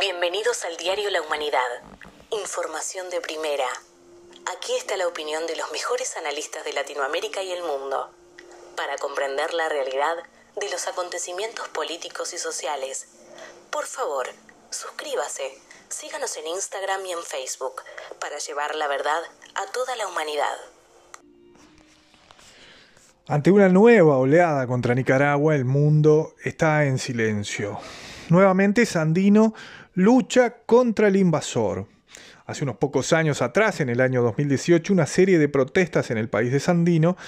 Bienvenidos al diario La Humanidad. Información de primera. Aquí está la opinión de los mejores analistas de Latinoamérica y el mundo, para comprender la realidad de los acontecimientos políticos y sociales. Por favor, suscríbase, síganos en Instagram y en Facebook, para llevar la verdad a toda la humanidad. Ante una nueva oleada contra Nicaragua, el mundo está en silencio. Nuevamente Sandino lucha contra el invasor. Hace unos pocos años atrás, en el año 2018, una serie de protestas en el país de Sandino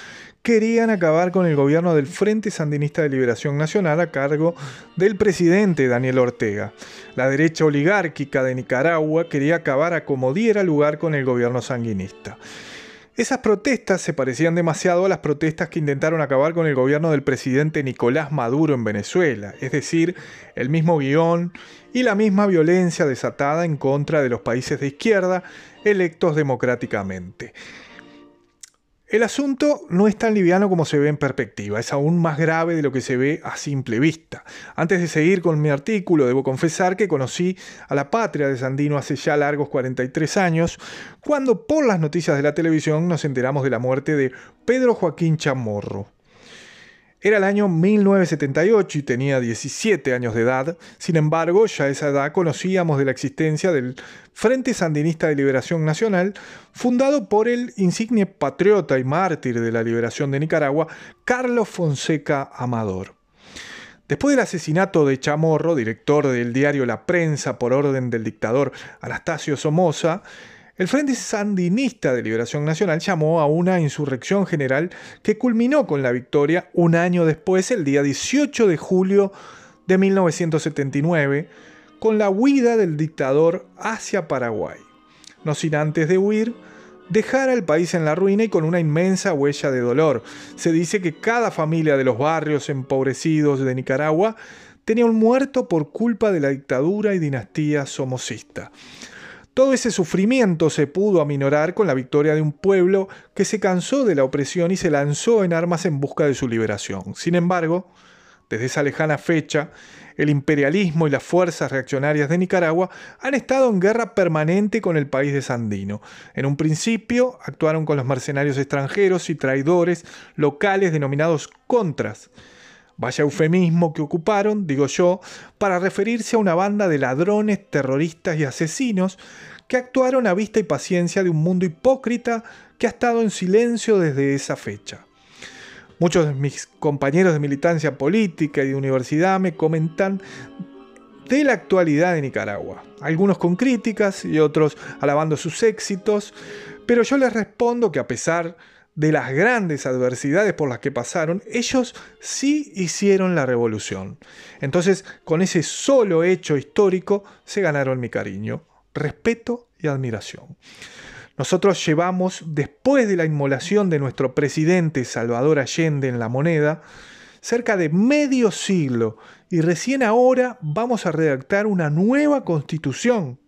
querían acabar con el gobierno del Frente Sandinista de Liberación Nacional a cargo del presidente Daniel Ortega. La derecha oligárquica de Nicaragua quería acabar a como diera lugar con el gobierno sanguinista. Esas protestas se parecían demasiado a las protestas que intentaron acabar con el gobierno del presidente Nicolás Maduro en Venezuela, es decir, el mismo guion y la misma violencia desatada en contra de los países de izquierda electos democráticamente. El asunto no es tan liviano como se ve en perspectiva, es aún más grave de lo que se ve a simple vista. Antes de seguir con mi artículo, debo confesar que conocí a la patria de Sandino hace ya largos 43 años, cuando por las noticias de la televisión nos enteramos de la muerte de Pedro Joaquín Chamorro. Era el año 1978 y tenía 17 años de edad, sin embargo ya a esa edad conocíamos de la existencia del Frente Sandinista de Liberación Nacional, fundado por el insigne patriota y mártir de la liberación de Nicaragua, Carlos Fonseca Amador. Después del asesinato de Chamorro, director del diario La Prensa por orden del dictador Anastasio Somoza, el Frente Sandinista de Liberación Nacional llamó a una insurrección general que culminó con la victoria un año después, el día 18 de julio de 1979, con la huida del dictador hacia Paraguay. No sin antes de huir, dejar al país en la ruina y con una inmensa huella de dolor. Se dice que cada familia de los barrios empobrecidos de Nicaragua tenía un muerto por culpa de la dictadura y dinastía somocista. Todo ese sufrimiento se pudo aminorar con la victoria de un pueblo que se cansó de la opresión y se lanzó en armas en busca de su liberación. Sin embargo, desde esa lejana fecha, el imperialismo y las fuerzas reaccionarias de Nicaragua han estado en guerra permanente con el país de Sandino. En un principio actuaron con los mercenarios extranjeros y traidores locales denominados contras. Vaya eufemismo que ocuparon, digo yo, para referirse a una banda de ladrones, terroristas y asesinos que actuaron a vista y paciencia de un mundo hipócrita que ha estado en silencio desde esa fecha. Muchos de mis compañeros de militancia política y de universidad me comentan de la actualidad de Nicaragua, algunos con críticas y otros alabando sus éxitos, pero yo les respondo que a pesar de las grandes adversidades por las que pasaron, ellos sí hicieron la revolución. Entonces, con ese solo hecho histórico, se ganaron mi cariño, respeto y admiración. Nosotros llevamos, después de la inmolación de nuestro presidente Salvador Allende en la moneda, cerca de medio siglo y recién ahora vamos a redactar una nueva constitución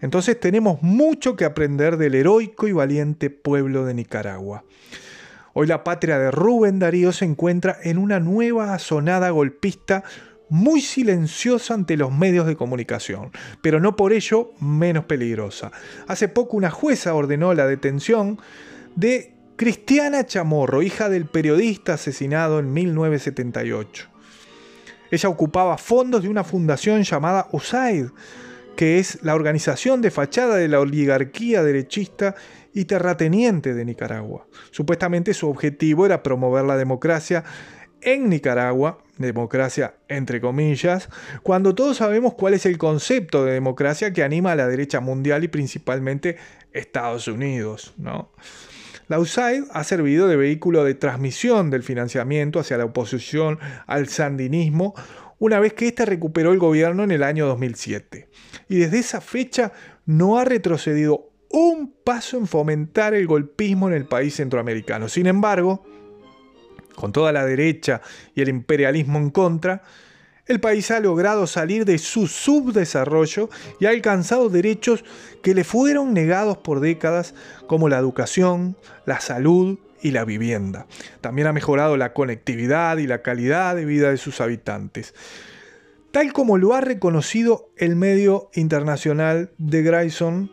entonces tenemos mucho que aprender del heroico y valiente pueblo de Nicaragua. Hoy la patria de Rubén Darío se encuentra en una nueva azonada golpista muy silenciosa ante los medios de comunicación, pero no por ello menos peligrosa. Hace poco una jueza ordenó la detención de Cristiana Chamorro, hija del periodista asesinado en 1978. Ella ocupaba fondos de una fundación llamada USAID, que es la organización de fachada de la oligarquía derechista y terrateniente de Nicaragua. Supuestamente su objetivo era promover la democracia en Nicaragua, democracia entre comillas, cuando todos sabemos cuál es el concepto de democracia que anima a la derecha mundial y principalmente Estados Unidos. ¿no? La USAID ha servido de vehículo de transmisión del financiamiento hacia la oposición al sandinismo una vez que éste recuperó el gobierno en el año 2007. Y desde esa fecha no ha retrocedido un paso en fomentar el golpismo en el país centroamericano. Sin embargo, con toda la derecha y el imperialismo en contra, el país ha logrado salir de su subdesarrollo y ha alcanzado derechos que le fueron negados por décadas como la educación, la salud y la vivienda. También ha mejorado la conectividad y la calidad de vida de sus habitantes. tal como lo ha reconocido el medio internacional de Grayson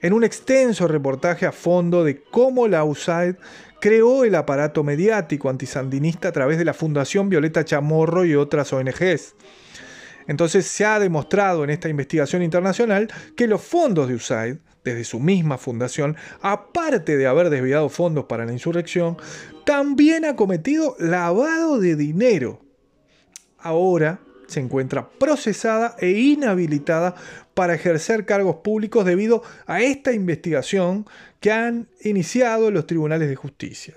en un extenso reportaje a fondo de cómo la USAID creó el aparato mediático antisandinista a través de la Fundación Violeta Chamorro y otras ONGs. Entonces se ha demostrado en esta investigación internacional que los fondos de USAID, desde su misma fundación, aparte de haber desviado fondos para la insurrección, también ha cometido lavado de dinero. Ahora se encuentra procesada e inhabilitada para ejercer cargos públicos debido a esta investigación que han iniciado los tribunales de justicia.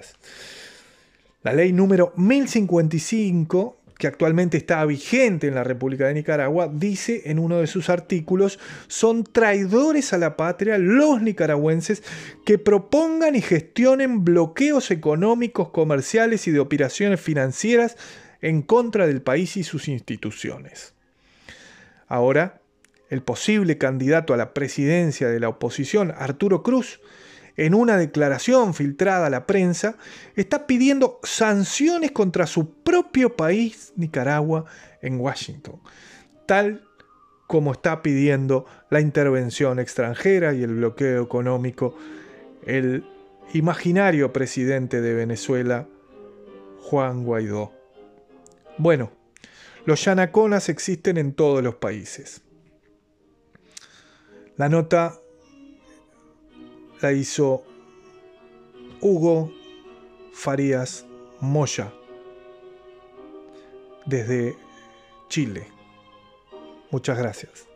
La ley número 1055 que actualmente está vigente en la República de Nicaragua, dice en uno de sus artículos, son traidores a la patria los nicaragüenses que propongan y gestionen bloqueos económicos, comerciales y de operaciones financieras en contra del país y sus instituciones. Ahora, el posible candidato a la presidencia de la oposición, Arturo Cruz, en una declaración filtrada a la prensa, está pidiendo sanciones contra su propio país, Nicaragua, en Washington, tal como está pidiendo la intervención extranjera y el bloqueo económico el imaginario presidente de Venezuela, Juan Guaidó. Bueno, los yanaconas existen en todos los países. La nota la hizo Hugo Farías Moya desde Chile. Muchas gracias.